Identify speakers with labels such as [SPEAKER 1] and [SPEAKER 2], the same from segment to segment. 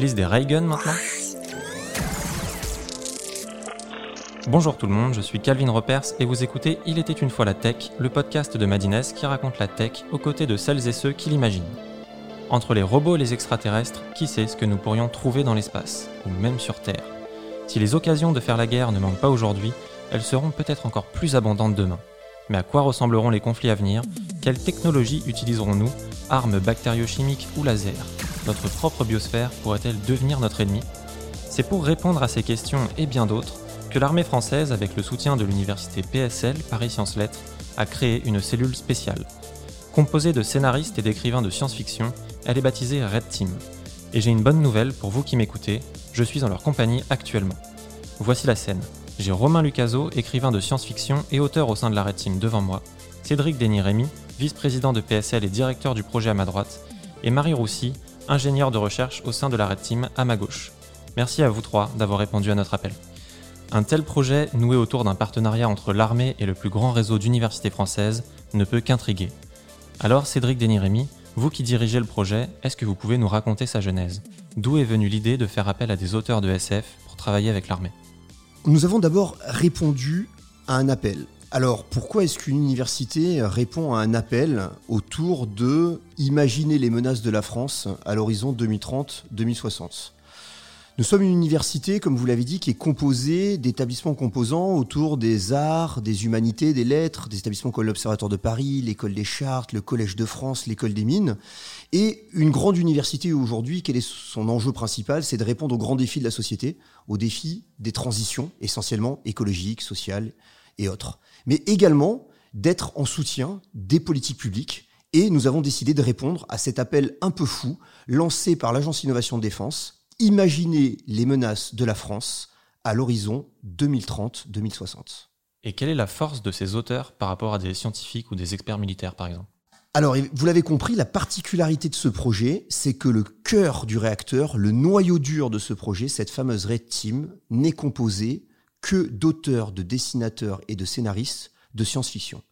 [SPEAKER 1] des ray maintenant. Bonjour tout le monde, je suis Calvin Repers et vous écoutez Il était une fois la tech, le podcast de Madines qui raconte la tech aux côtés de celles et ceux qui l'imaginent. Entre les robots et les extraterrestres, qui sait ce que nous pourrions trouver dans l'espace, ou même sur Terre. Si les occasions de faire la guerre ne manquent pas aujourd'hui, elles seront peut-être encore plus abondantes demain. Mais à quoi ressembleront les conflits à venir? Quelle technologie utiliserons-nous? Armes bactériochimiques ou laser? Notre propre biosphère pourrait-elle devenir notre ennemi? C'est pour répondre à ces questions et bien d'autres que l'armée française, avec le soutien de l'université PSL Paris Sciences Lettres, a créé une cellule spéciale. Composée de scénaristes et d'écrivains de science-fiction, elle est baptisée Red Team. Et j'ai une bonne nouvelle pour vous qui m'écoutez, je suis en leur compagnie actuellement. Voici la scène. J'ai Romain Lucaso, écrivain de science-fiction et auteur au sein de la Red Team devant moi, Cédric Denis-Rémy, vice-président de PSL et directeur du projet à ma droite, et Marie Roussy, ingénieure de recherche au sein de la Red Team à ma gauche. Merci à vous trois d'avoir répondu à notre appel. Un tel projet, noué autour d'un partenariat entre l'armée et le plus grand réseau d'universités françaises, ne peut qu'intriguer. Alors, Cédric Denis-Rémy, vous qui dirigez le projet, est-ce que vous pouvez nous raconter sa genèse? D'où est venue l'idée de faire appel à des auteurs de SF pour travailler avec l'armée?
[SPEAKER 2] Nous avons d'abord répondu à un appel. Alors pourquoi est-ce qu'une université répond à un appel autour de imaginer les menaces de la France à l'horizon 2030-2060 nous sommes une université, comme vous l'avez dit, qui est composée d'établissements composants autour des arts, des humanités, des lettres, des établissements comme l'Observatoire de Paris, l'École des Chartes, le Collège de France, l'École des Mines. Et une grande université aujourd'hui, quel est son enjeu principal? C'est de répondre aux grands défis de la société, aux défis des transitions, essentiellement écologiques, sociales et autres. Mais également d'être en soutien des politiques publiques. Et nous avons décidé de répondre à cet appel un peu fou lancé par l'Agence Innovation de Défense imaginer les menaces de la France à l'horizon 2030-2060.
[SPEAKER 1] Et quelle est la force de ces auteurs par rapport à des scientifiques ou des experts militaires, par exemple?
[SPEAKER 2] Alors, vous l'avez compris, la particularité de ce projet, c'est que le cœur du réacteur, le noyau dur de ce projet, cette fameuse Red Team, n'est composé que d'auteurs, de dessinateurs et de scénaristes de science-fiction.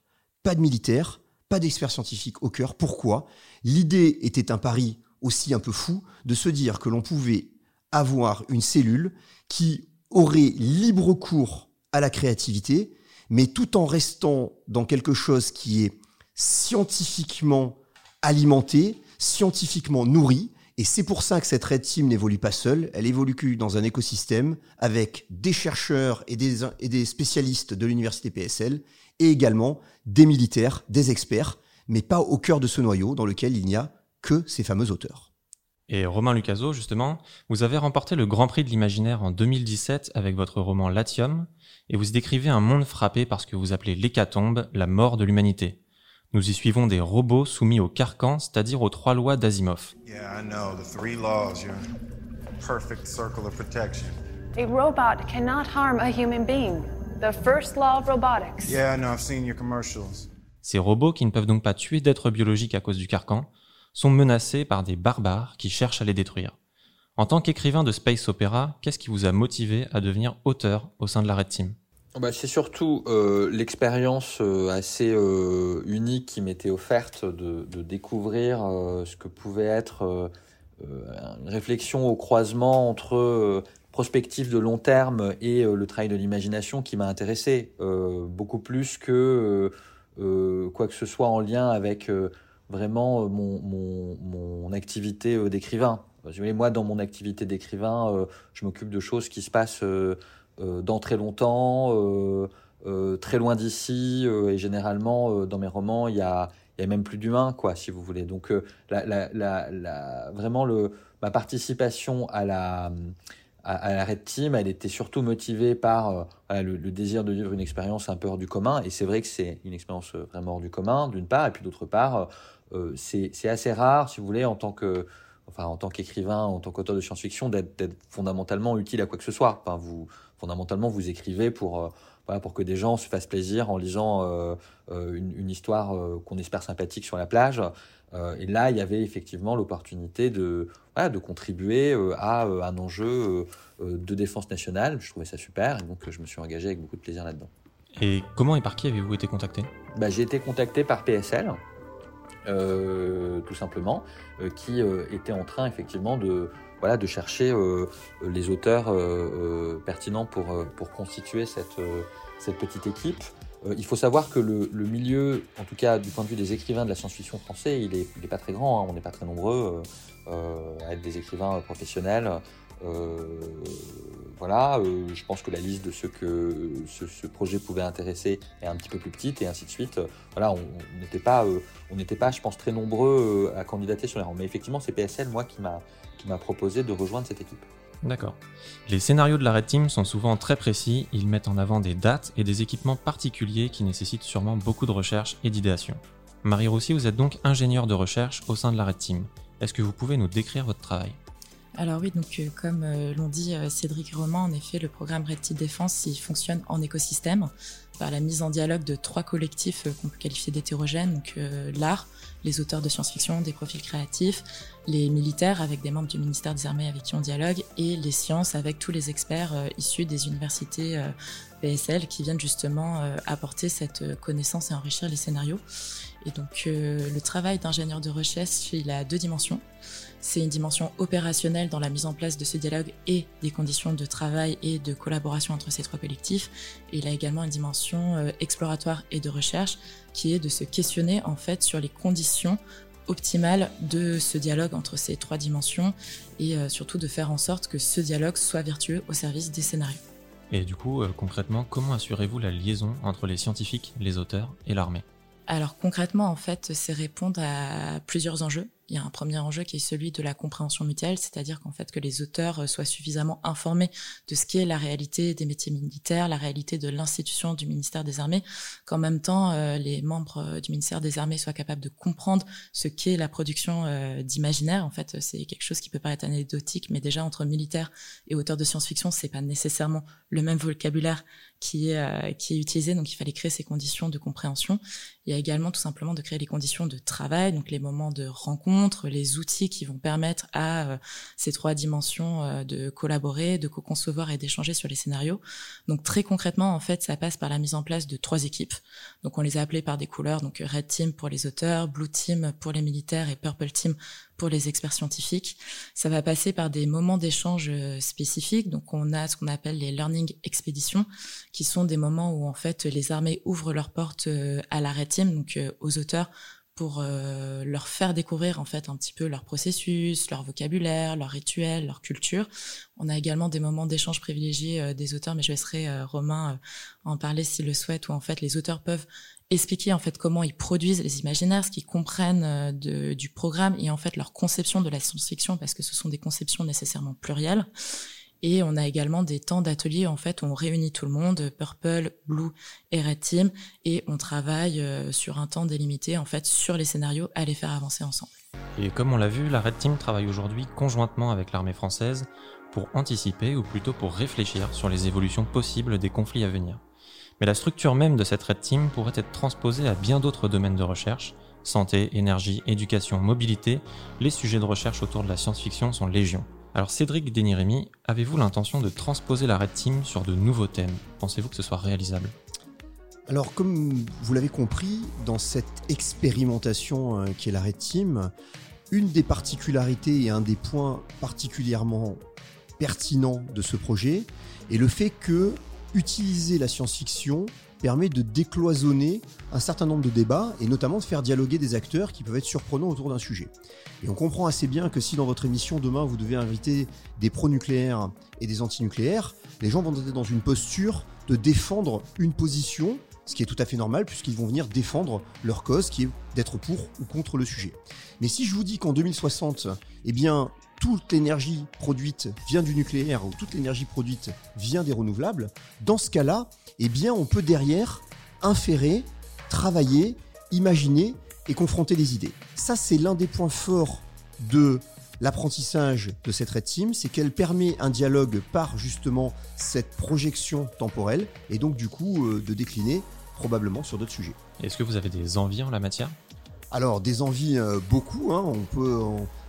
[SPEAKER 2] Pas de militaires, pas d'experts scientifiques au cœur. Pourquoi? L'idée était un pari aussi un peu fou de se dire que l'on pouvait avoir une cellule qui aurait libre cours à la créativité, mais tout en restant dans quelque chose qui est scientifiquement alimenté, scientifiquement nourri. Et c'est pour ça que cette Red Team n'évolue pas seule, elle évolue dans un écosystème avec des chercheurs et des, et spécialistes de l'université PSL et également des militaires, des experts, mais pas au cœur de ce noyau dans lequel il n'y a que ces fameux auteurs.
[SPEAKER 1] Et Romain Lucaso, justement, vous avez remporté le Grand Prix de l'imaginaire en 2017 avec votre roman Latium, et vous décrivez un monde frappé par ce que vous appelez l'hécatombe, la mort de l'humanité. Nous y suivons des robots soumis au carcan, c'est-à-dire aux trois lois d'Asimov.
[SPEAKER 3] Yeah, I know, the three laws, perfect circle of protection.
[SPEAKER 4] A robot cannot harm a human being. The first law of robotics.
[SPEAKER 3] Yeah, I know, I've seen your commercials.
[SPEAKER 1] Ces robots qui ne peuvent donc pas tuer d'êtres biologiques à cause du carcan sont menacés par des barbares qui cherchent à les détruire. En tant qu'écrivain de space opéra, qu'est-ce qui vous a motivé à devenir auteur au sein de la Red Team?
[SPEAKER 5] Bah, c'est surtout euh, l'expérience euh, assez euh, unique qui m'était offerte de, découvrir ce que pouvait être une réflexion au croisement entre prospective de long terme et le travail de l'imagination qui m'a intéressé beaucoup plus que quoi que ce soit en lien avec vraiment mon, activité d'écrivain. Moi, dans mon activité d'écrivain, je m'occupe de choses qui se passent dans très longtemps, très loin d'ici, et généralement, dans mes romans, il y a, même plus d'humains, quoi, si vous voulez. Donc, la, vraiment, ma participation à la, à, la Red Team, elle était surtout motivée par le, désir de vivre une expérience un peu hors du commun. Et c'est vrai que c'est une expérience vraiment hors du commun, d'une part, et puis d'autre part, euh, c'est assez rare, si vous voulez, en tant que enfin en tant qu'écrivain, en tant qu'auteur de science-fiction, d'être fondamentalement utile à quoi que ce soit. Enfin, vous, fondamentalement, vous écrivez pour, euh, voilà, pour que des gens se fassent plaisir en lisant euh, une, une, histoire qu'on espère sympathique sur la plage. et là, il y avait effectivement l'opportunité de, voilà, de contribuer à un enjeu de défense nationale. Je trouvais ça super, et donc je me suis engagé avec beaucoup de plaisir là-dedans.
[SPEAKER 1] Et comment et par qui avez-vous été contacté?
[SPEAKER 5] Bah, J'ai été contacté par PSL, euh, tout simplement, euh, qui euh, était en train effectivement de, voilà, de chercher les auteurs pertinents pour, pour constituer cette, cette petite équipe. il faut savoir que le, milieu, en tout cas du point de vue des écrivains de la science-fiction français, il n'est est pas très grand, hein. on n'est pas très nombreux à être des écrivains professionnels. Voilà, je pense que la liste de ceux que ce, projet pouvait intéresser est un petit peu plus petite et ainsi de suite. voilà, on n'était pas, on n'était pas, je pense, très nombreux à candidater sur les rangs. Mais effectivement, c'est PSL, moi, qui m'a qui m'a proposé de rejoindre cette équipe.
[SPEAKER 1] D'accord. Les scénarios de la Red Team sont souvent très précis, ils mettent en avant des dates et des équipements particuliers qui nécessitent sûrement beaucoup de recherche et d'idéation. Marie Roussy, vous êtes donc ingénieure de recherche au sein de la Red Team. Est-ce que vous pouvez nous décrire votre travail?
[SPEAKER 6] Alors oui, donc euh, comme euh, l'ont dit euh, Cédric et Romain, en effet, le programme Team Défense, il fonctionne en écosystème par la mise en dialogue de trois collectifs qu'on peut qualifier d'hétérogènes, l'art, les auteurs de science-fiction, des profils créatifs, les militaires avec des membres du ministère des Armées avec qui on dialogue, et les sciences avec tous les experts issus des universités PSL qui viennent justement apporter cette connaissance et enrichir les scénarios. Et donc le travail d'ingénieur de recherche, il a deux dimensions. C'est une dimension opérationnelle dans la mise en place de ce dialogue et des conditions de travail et de collaboration entre ces trois collectifs. Et il a également une dimension euh, exploratoire et de recherche qui est de se questionner en fait sur les conditions optimales de ce dialogue entre ces trois dimensions et euh, surtout de faire en sorte que ce dialogue soit vertueux au service des scénarios.
[SPEAKER 1] Et du coup, euh, concrètement, comment assurez-vous la liaison entre les scientifiques, les auteurs et l'armée?
[SPEAKER 6] Alors concrètement, en fait, c'est répondre à plusieurs enjeux il y a un premier enjeu qui est celui de la compréhension mutuelle, c'est-à-dire qu'en fait que les auteurs euh, soient suffisamment informés de ce qu'est la réalité des métiers militaires, la réalité de l'institution du ministère des Armées, qu'en même temps euh, les membres euh, du ministère des Armées soient capables de comprendre ce qu'est la production d'imaginaire. En fait, c'est quelque chose qui peut paraître anecdotique, mais déjà entre militaires et auteurs de science-fiction, c'est pas nécessairement le même vocabulaire qui est, qui est utilisé, donc il fallait créer ces conditions de compréhension. Il y a également tout simplement de créer les conditions de travail, donc les moments de rencontre les outils qui vont permettre à euh, ces trois dimensions euh, de collaborer, de co-concevoir et d'échanger sur les scénarios. Donc très concrètement, en fait, ça passe par la mise en place de trois équipes. Donc on les a appelées par des couleurs, donc Red Team pour les auteurs, Blue Team pour les militaires et Purple Team pour les experts scientifiques. Ça va passer par des moments d'échange euh, spécifiques. Donc, on a ce qu'on appelle les learning expéditions, qui sont des moments où en fait les armées ouvrent leurs portes à la Team, donc aux auteurs, pour euh, leur faire découvrir en fait un petit peu leur processus, leur vocabulaire, leur rituel, leur culture. On a également des moments d'échange privilégiés euh, des auteurs, mais je laisserai euh, Romain en parler s'il le souhaite, où en fait les auteurs peuvent expliquer en fait comment ils produisent les imaginaires, ce qu'ils comprennent de, du programme et en fait leur conception de la science-fiction, parce que ce sont des conceptions nécessairement plurielles. Et on a également des temps d'atelier en fait où on réunit tout le monde, Purple, Blue et Red Team, et on travaille euh, sur un temps délimité en fait sur les scénarios à les faire avancer ensemble.
[SPEAKER 1] Et comme on l'a vu, la Red Team travaille aujourd'hui conjointement avec l'armée française pour anticiper ou plutôt pour réfléchir sur les évolutions possibles des conflits à venir. Mais la structure même de cette Red Team pourrait être transposée à bien d'autres domaines de recherche, santé, énergie, éducation, mobilité, les sujets de recherche autour de la science-fiction sont légion. Alors Cédric Deniremi, avez-vous l'intention de transposer la Red Team sur de nouveaux thèmes? Pensez-vous que ce soit réalisable?
[SPEAKER 2] Alors, comme vous l'avez compris, dans cette expérimentation euh, qui est la Red Team, une des particularités et un des points particulièrement pertinents de ce projet est le fait que utiliser la science-fiction permet de décloisonner un certain nombre de débats et notamment de faire dialoguer des acteurs qui peuvent être surprenants autour d'un sujet. Et on comprend assez bien que si dans votre émission demain vous devez inviter des pro-nucléaires et des anti-nucléaires, les gens vont être dans une posture de défendre une position, ce qui est tout à fait normal puisqu'ils vont venir défendre leur cause qui est d'être pour ou contre le sujet. Mais si je vous dis qu'en 2060, eh bien, toute l'énergie produite vient du nucléaire ou toute l'énergie produite vient des renouvelables, dans ce cas-là, eh bien, on peut derrière inférer, travailler, imaginer et confronter les idées. Ça, c'est l'un des points forts de l'apprentissage de cette Red Team, c'est qu'elle permet un dialogue par justement cette projection temporelle et donc du coup euh, de décliner probablement sur d'autres sujets.
[SPEAKER 1] Est-ce que vous avez des envies en la matière?
[SPEAKER 2] Alors des envies euh, beaucoup, hein. on peut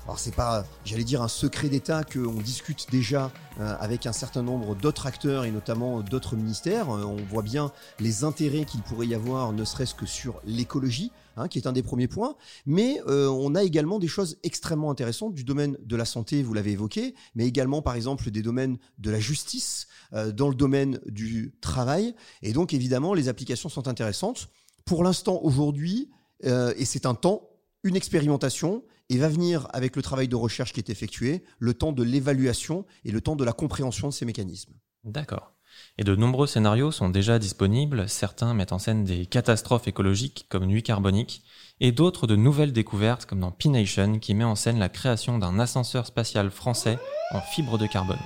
[SPEAKER 2] alors c'est pas, j'allais dire, un secret d'État qu'on discute déjà euh, avec un certain nombre d'autres acteurs et notamment d'autres ministères. Euh, on voit bien les intérêts qu'il pourrait y avoir, ne serait-ce que sur l'écologie, hein, qui est un des premiers points. Mais euh, on a également des choses extrêmement intéressantes du domaine de la santé, vous l'avez évoqué, mais également par exemple des domaines de la justice, dans le domaine du travail. Et donc évidemment, les applications sont intéressantes. Pour l'instant, aujourd'hui, et c'est un temps, une expérimentation et va venir avec le travail de recherche qui est effectué, le temps de l'évaluation et le temps de la compréhension de ces mécanismes.
[SPEAKER 1] D'accord. Et de nombreux scénarios sont déjà disponibles, certains mettent en scène des catastrophes écologiques comme Nuit carbonique, et d'autres de nouvelles découvertes comme dans P-Nation qui met en scène la création d'un ascenseur spatial français en fibre de carbone.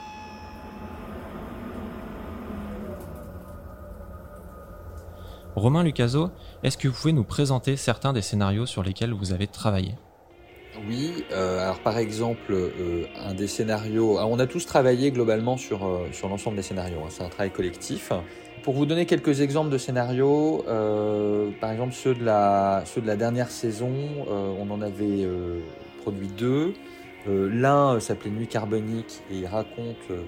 [SPEAKER 1] Romain Lucaso, est-ce que vous pouvez nous présenter certains des scénarios sur lesquels vous avez travaillé?
[SPEAKER 5] Oui, euh, alors par exemple, euh, un des scénarios, on a tous travaillé globalement sur, euh, sur l'ensemble des scénarios, hein, c'est un travail collectif. Pour vous donner quelques exemples de scénarios, par exemple ceux de, la, ceux de la dernière saison, on en avait produit deux. L'un s'appelait Nuit carbonique et il raconte le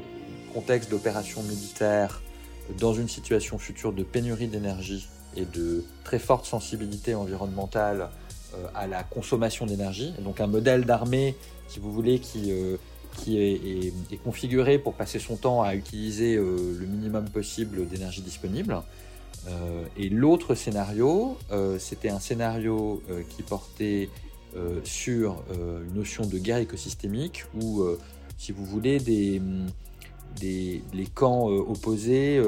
[SPEAKER 5] contexte d'opération militaire dans une situation future de pénurie d'énergie et de très forte sensibilité environnementale à la consommation d'énergie. Donc un modèle d'armée, si vous voulez, qui, euh, est, configuré pour passer son temps à utiliser euh, le minimum possible d'énergie disponible. et l'autre scénario, c'était un scénario qui portait sur une notion de guerre écosystémique où, si vous voulez, des, les camps opposés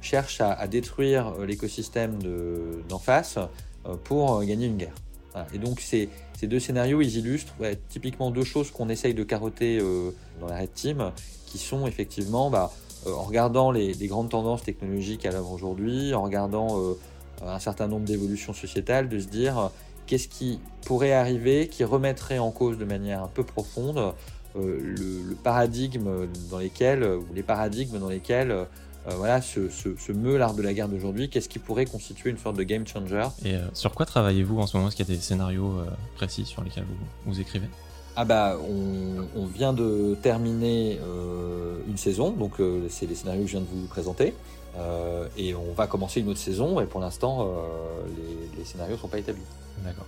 [SPEAKER 5] cherchent à détruire l'écosystème d'en face pour gagner une guerre. Et donc ces, deux scénarios, ils illustrent typiquement deux choses qu'on essaye de carotter euh, dans la Red Team, qui sont effectivement, bah, euh, en regardant les, grandes tendances technologiques à l'œuvre aujourd'hui, en regardant euh, un certain nombre d'évolutions sociétales, de se dire qu'est-ce qui pourrait arriver qui remettrait en cause de manière un peu profonde le, paradigme dans lesquels, ou les paradigmes dans lesquels euh, voilà, ce, meut l'art de la guerre d'aujourd'hui, qu'est-ce qui pourrait constituer une sorte de game changer
[SPEAKER 1] Et euh, sur quoi travaillez-vous en ce moment? Est-ce qu'il y a des scénarios euh, précis sur lesquels vous, vous écrivez?
[SPEAKER 5] Ah bah on, vient de terminer une saison, donc c'est les scénarios que je viens de vous présenter, et on va commencer une autre saison, et pour l'instant les, les scénarios ne sont pas établis.
[SPEAKER 1] D'accord.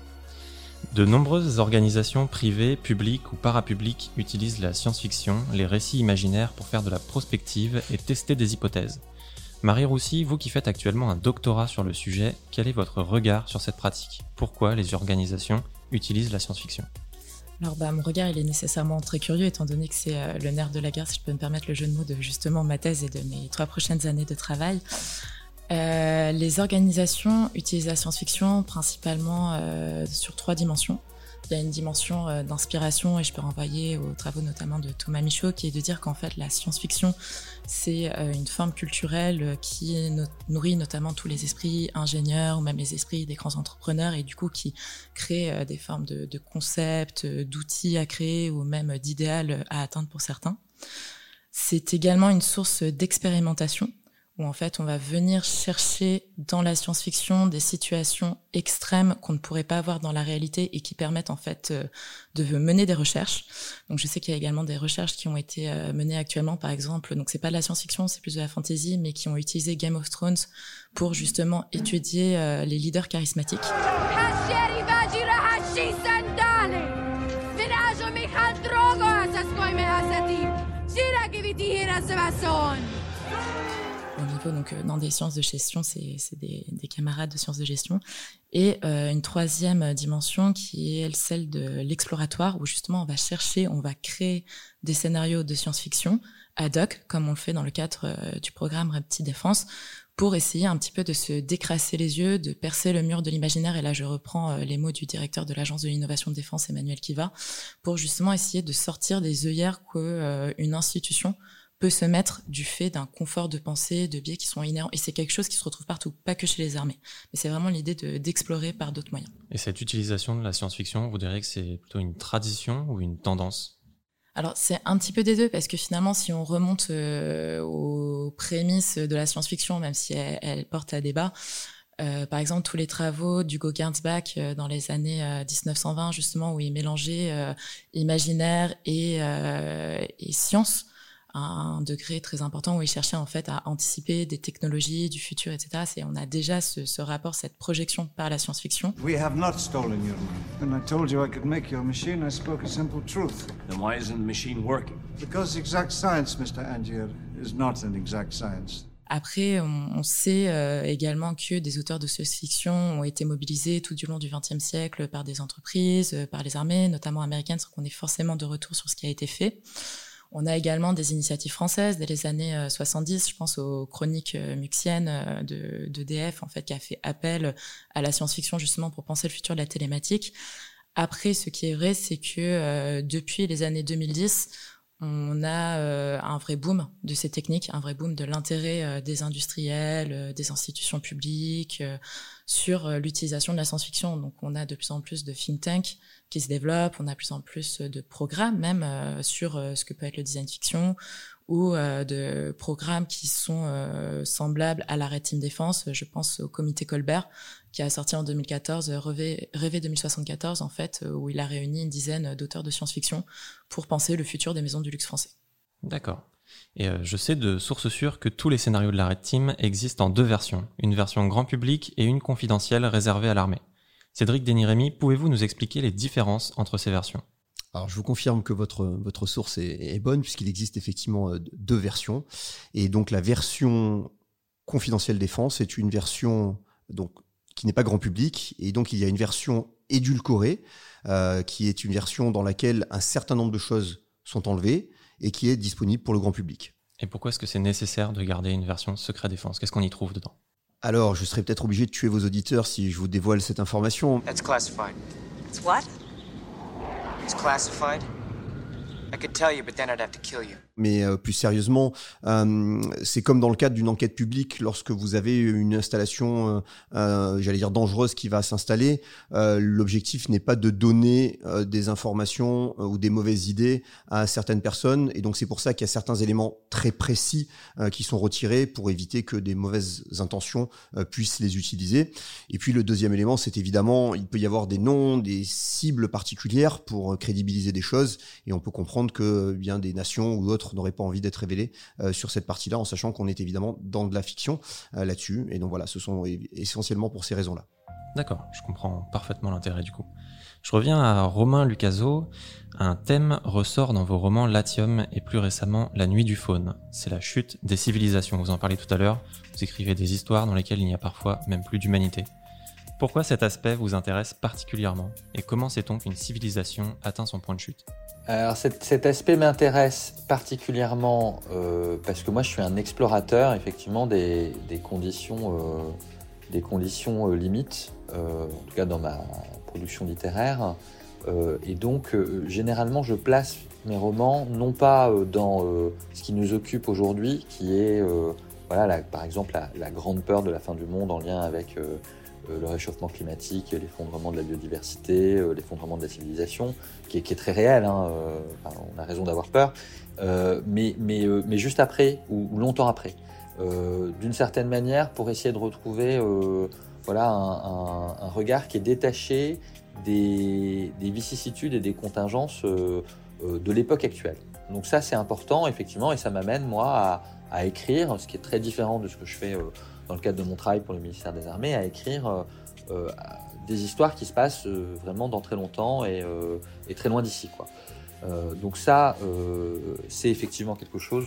[SPEAKER 1] De nombreuses organisations privées, publiques ou parapubliques utilisent la science-fiction, les récits imaginaires pour faire de la prospective et tester des hypothèses. Marie Roussy, vous qui faites actuellement un doctorat sur le sujet, quel est votre regard sur cette pratique? Pourquoi les organisations utilisent la science-fiction?
[SPEAKER 6] Alors bah, mon regard il est nécessairement très curieux étant donné que c'est euh, le nerf de la guerre si je peux me permettre le jeu de mots de justement ma thèse et de mes trois prochaines années de travail. Euh, les organisations utilisent la science-fiction principalement euh, sur trois dimensions. Il y a une dimension euh, d'inspiration et je peux renvoyer aux travaux notamment de Thomas Michaud qui est de dire qu'en fait la science-fiction c'est une forme culturelle qui nourrit notamment tous les esprits ingénieurs ou même les esprits des grands entrepreneurs et du coup qui crée des formes de, de concepts, d'outils à créer ou même d'idéal à atteindre pour certains. C'est également une source d'expérimentation où en fait on va venir chercher dans la science-fiction des situations extrêmes qu'on ne pourrait pas avoir dans la réalité et qui permettent en fait euh, de mener des recherches. Donc je sais qu'il y a également des recherches qui ont été euh, menées actuellement, par exemple, donc c'est pas de la science-fiction, c'est plus de la fantasy, mais qui ont utilisé Game of Thrones pour justement étudier euh, les leaders charismatiques. Donc euh, dans des sciences de gestion, c'est des, camarades de sciences de gestion. Et euh, une troisième dimension qui est celle de l'exploratoire, où justement on va chercher, on va créer des scénarios de science-fiction ad hoc, comme on le fait dans le cadre euh, du programme Repti Défense, pour essayer un petit peu de se décrasser les yeux, de percer le mur de l'imaginaire. Et là, je reprends les mots du directeur de l'agence de l'innovation de défense, Emmanuel Kiva, pour justement essayer de sortir des œillères qu'une institution peut se mettre du fait d'un confort de pensée, de biais qui sont inhérents. Et c'est quelque chose qui se retrouve partout, pas que chez les armées. Mais c'est vraiment l'idée d'explorer par d'autres moyens.
[SPEAKER 1] Et cette utilisation de la science-fiction, vous diriez que c'est plutôt une tradition ou une tendance?
[SPEAKER 6] Alors c'est un petit peu des deux parce que finalement si on remonte euh, aux prémices de la science-fiction, même si elle, porte à débat, par exemple, tous les travaux d'Hugo Gernsback dans les années 1920, justement, où il mélangeait imaginaire et, et science un degré très important où il cherchait en fait à anticiper des technologies du futur, etc. C'est, on a déjà ce, ce, rapport, cette projection par la science-fiction.
[SPEAKER 7] We have not stolen your money. When I told you I could make your machine, I spoke a simple truth.
[SPEAKER 8] Then why isn't the machine working?
[SPEAKER 7] Because exact science, Mr. Angier, is not an exact science.
[SPEAKER 6] Après, on, on sait euh, également que des auteurs de science-fiction ont été mobilisés tout du long du XXe siècle par des entreprises, euh, par les armées, notamment américaines, sans qu'on ait forcément de retour sur ce qui a été fait. On a également des initiatives françaises dès les années 70, euh, je pense aux chroniques euh, muxiennes euh, de en fait, qui a fait appel à la science-fiction justement pour penser le futur de la télématique. Après, ce qui est vrai, c'est que depuis les années 2010, on a un vrai boom de ces techniques, un vrai boom de l'intérêt des industriels, des institutions publiques sur l'utilisation de la science-fiction. Donc, on a de plus en plus de think tanks qui se développe. On a plus en plus de programmes même euh, sur euh, ce que peut être le design fiction ou euh, de programmes qui sont semblables à l'arrêt Team Défense. Je pense au comité Colbert qui a sorti en 2014 Rêver, 2074 en fait, où il a réuni une dizaine d'auteurs de science-fiction pour penser le futur des maisons du luxe français.
[SPEAKER 1] D'accord. Et je sais de sources sûres que tous les scénarios de la Red Team existent en deux versions, une version grand public et une confidentielle réservée à l'armée. Cédric Denirémy, pouvez-vous nous expliquer les différences entre ces versions?
[SPEAKER 2] Alors, je vous confirme que votre, votre source est, bonne, puisqu'il existe effectivement euh, deux versions. Et donc, la version confidentielle défense est une version donc, qui n'est pas grand public. Et donc, il y a une version édulcorée, euh, qui est une version dans laquelle un certain nombre de choses sont enlevées et qui est disponible pour le grand public.
[SPEAKER 1] Et pourquoi est-ce que c'est nécessaire de garder une version secret défense? Qu'est-ce qu'on y trouve dedans?
[SPEAKER 2] Alors, je serais peut-être obligé de tuer vos auditeurs si je vous dévoile cette information.
[SPEAKER 9] That's classified.
[SPEAKER 10] It's what?
[SPEAKER 9] It's classified. I could tell you, but then I'd have to kill you.
[SPEAKER 2] Mais euh, plus sérieusement, euh, c'est comme dans le cadre d'une enquête publique, lorsque vous avez une installation, euh, j'allais dire dangereuse, qui va s'installer, l'objectif n'est pas de donner des informations ou des mauvaises idées à certaines personnes, et donc c'est pour ça qu'il y a certains éléments très précis qui sont retirés pour éviter que des mauvaises intentions puissent les utiliser. Et puis le deuxième élément, c'est évidemment, il peut y avoir des noms, des cibles particulières pour crédibiliser des choses, et on peut comprendre que bien des nations ou d'autres n'aurait pas envie d'être révélé euh, sur cette partie-là, en sachant qu'on est évidemment dans de la fiction euh, là-dessus. Et donc voilà, ce sont essentiellement pour ces raisons-là.
[SPEAKER 1] D'accord, je comprends parfaitement l'intérêt du coup. Je reviens à Romain Lucaso. Un thème ressort dans vos romans Latium et plus récemment La Nuit du Faune. C'est la chute des civilisations. Vous en parlez tout à l'heure. Vous écrivez des histoires dans lesquelles il n'y a parfois même plus d'humanité. Pourquoi cet aspect vous intéresse particulièrement et comment sait-on qu'une civilisation atteint son point de chute?
[SPEAKER 5] Alors cet, aspect m'intéresse particulièrement euh, parce que moi je suis un explorateur effectivement des, conditions, euh, des conditions euh, limites, en tout cas dans ma production littéraire. et donc généralement je place mes romans non pas dans ce qui nous occupe aujourd'hui, qui est voilà, par exemple la, grande peur de la fin du monde en lien avec le réchauffement climatique, l'effondrement de la biodiversité, euh, l'effondrement de la civilisation, qui est, très réel. Hein, euh, on a raison d'avoir peur. mais, juste après, ou, longtemps après, d'une certaine manière, pour essayer de retrouver voilà, un, regard qui est détaché des, vicissitudes et des contingences de l'époque actuelle. Donc ça, c'est important, effectivement, et ça m'amène, moi, à, écrire, ce qui est très différent de ce que je fais dans le cadre de mon travail pour le ministère des Armées, à écrire euh, euh, des histoires qui se passent euh, vraiment dans très longtemps et, très loin d'ici. donc ça, c'est effectivement quelque chose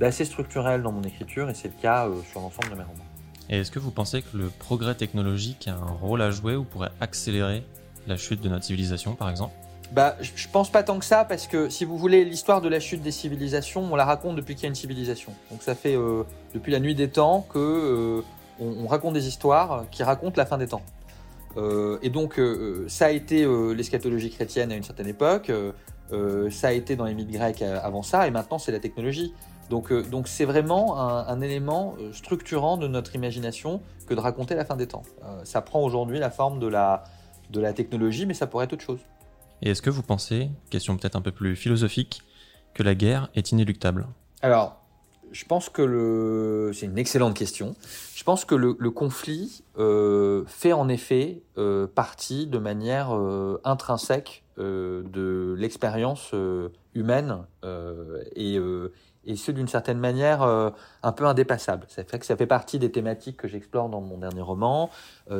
[SPEAKER 5] d'assez structurel dans mon écriture et c'est le cas sur l'ensemble de mes romans.
[SPEAKER 1] Et est-ce que vous pensez que le progrès technologique a un rôle à jouer ou pourrait accélérer la chute de notre civilisation, par exemple?
[SPEAKER 5] Bah, je pense pas tant que ça, parce que si vous voulez, l'histoire de la chute des civilisations, on la raconte depuis qu'il y a une civilisation. Donc ça fait euh, depuis la nuit des temps que euh, on, raconte des histoires qui racontent la fin des temps. Euh, et donc ça a été l'eschatologie chrétienne à une certaine époque, ça a été dans les mythes grecs avant ça, et maintenant c'est la technologie. Donc donc c'est vraiment un, un, élément structurant de notre imagination que de raconter la fin des temps. ça prend aujourd'hui la forme de la de la technologie, mais ça pourrait être autre chose.
[SPEAKER 1] Et est-ce que vous pensez, question peut-être un peu plus philosophique, que la guerre est inéluctable?
[SPEAKER 5] Alors, je pense que le, c'est une excellente question. Je pense que le, conflit euh, fait en effet euh, partie de manière euh, intrinsèque de l'expérience humaine et, et ce d'une certaine manière un peu indépassable. Ça fait que ça fait partie des thématiques que j'explore dans mon dernier roman,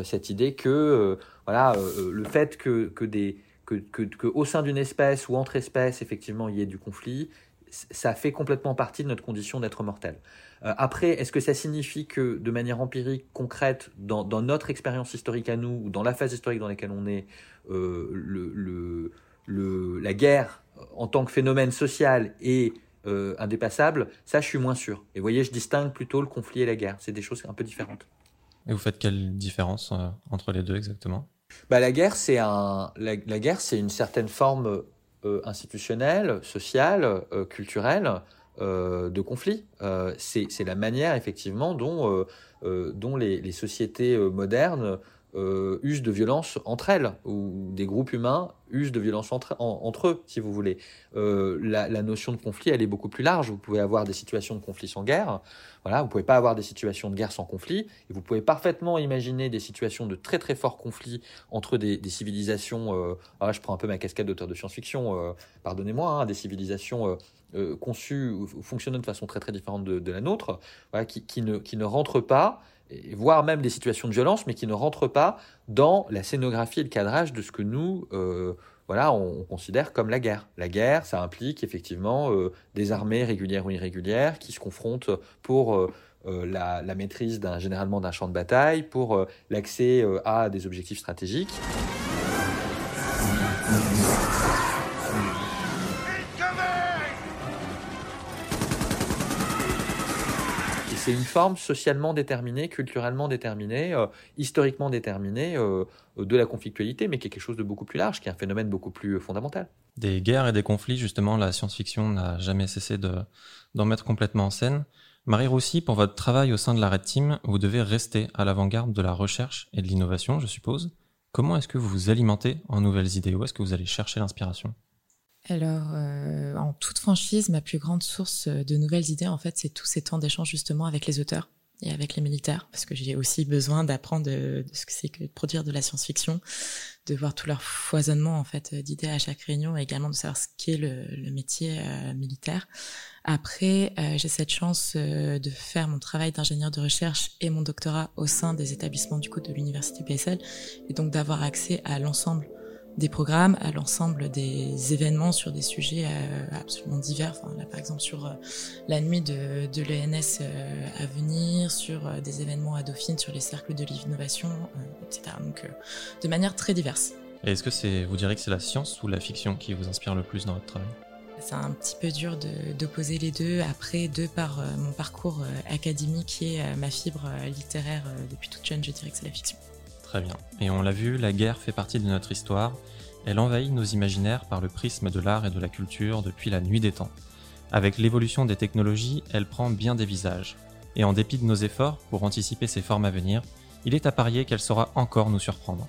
[SPEAKER 5] cette idée que voilà le fait que, que des que, au sein d'une espèce ou entre espèces effectivement il y ait du conflit, ça fait complètement partie de notre condition d'être mortel. Euh, après, est-ce que ça signifie que de manière empirique, concrète, dans, notre expérience historique à nous, ou dans la phase historique dans laquelle on est, euh, la guerre en tant que phénomène social est euh, indépassable Ça, je suis moins sûr. Et vous voyez, je distingue plutôt le conflit et la guerre. C'est des choses un peu différentes.
[SPEAKER 1] Et vous faites quelle différence euh, entre les deux exactement?
[SPEAKER 5] Bah, la guerre, c'est un, la, guerre, c'est une certaine forme euh, institutionnelle, sociale, euh, culturelle euh, de conflit. C'est la manière effectivement dont, dont les, sociétés modernes euh, usent de violence entre elles, ou des groupes humains usent de violence entre, en, entre eux, si vous voulez. Euh, la, notion de conflit, elle est beaucoup plus large. Vous pouvez avoir des situations de conflit sans guerre, voilà, vous pouvez pas avoir des situations de guerre sans conflit, et vous pouvez parfaitement imaginer des situations de très très forts conflits entre des, civilisations. Euh, ah, je prends un peu ma casquette d'auteur de science-fiction, euh, pardonnez-moi, hein, des civilisations. Conçues ou fonctionnant de façon très très différente de, la nôtre, qui, ne, qui ne rentrent pas voire même des situations de violence, mais qui ne rentrent pas dans la scénographie et le cadrage de ce que nous, euh, voilà, on, on, considère comme la guerre. La guerre, ça implique effectivement euh, des armées régulières ou irrégulières qui se confrontent pour euh, la, la, maîtrise d'un généralement d'un champ de bataille, pour l'accès à des objectifs stratégiques. C'est une forme socialement déterminée, culturellement déterminée, euh, historiquement déterminée euh, de la conflictualité, mais qui est quelque chose de beaucoup plus large, qui est un phénomène beaucoup plus fondamental.
[SPEAKER 1] Des guerres et des conflits, justement, la science-fiction n'a jamais cessé d'en de, mettre complètement en scène. Marie Roussy, pour votre travail au sein de la Red Team, vous devez rester à l'avant-garde de la recherche et de l'innovation, je suppose. Comment est-ce que vous vous alimentez en nouvelles idées? Où est-ce que vous allez chercher l'inspiration?
[SPEAKER 6] Alors, euh, en toute franchise, ma plus grande source de nouvelles idées, en fait, c'est tous ces temps d'échange justement avec les auteurs et avec les militaires, parce que j'ai aussi besoin d'apprendre de, ce que c'est que de produire de la science-fiction, de voir tout leur foisonnement en fait d'idées à chaque réunion, et également de savoir ce qu'est le, le métier euh, militaire. Après, euh, j'ai cette chance euh, de faire mon travail d'ingénieur de recherche et mon doctorat au sein des établissements du coup de l'université PSL, et donc d'avoir accès à l'ensemble des programmes à l'ensemble des événements sur des sujets euh, absolument divers. Enfin, là, par exemple, sur euh, la nuit de, de l'ENS euh, à venir, sur euh, des événements à Dauphine, sur les cercles de l'innovation, euh, etc. Donc, euh, de manière très diverse.
[SPEAKER 1] Et est-ce que c'est, vous direz que c'est la science ou la fiction qui vous inspire le plus dans votre travail?
[SPEAKER 6] C'est un petit peu dur d'opposer les deux. Après, de par mon parcours académique et ma fibre littéraire depuis toute jeune, je dirais que c'est la fiction.
[SPEAKER 1] Très bien. Et on l'a vu, la guerre fait partie de notre histoire. Elle envahit nos imaginaires par le prisme de l'art et de la culture depuis la nuit des temps. Avec l'évolution des technologies, elle prend bien des visages. Et en dépit de nos efforts pour anticiper ses formes à venir, il est à parier qu'elle saura encore nous surprendre.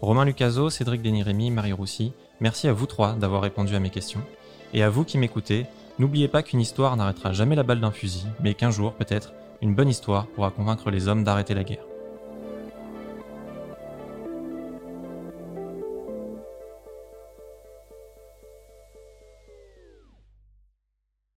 [SPEAKER 1] Romain Lucaso, Cédric Denirémy, Marie Roussy, merci à vous trois d'avoir répondu à mes questions. Et à vous qui m'écoutez, n'oubliez pas qu'une histoire n'arrêtera jamais la balle d'un fusil, mais qu'un jour, peut-être, une bonne histoire pourra convaincre les hommes d'arrêter la guerre.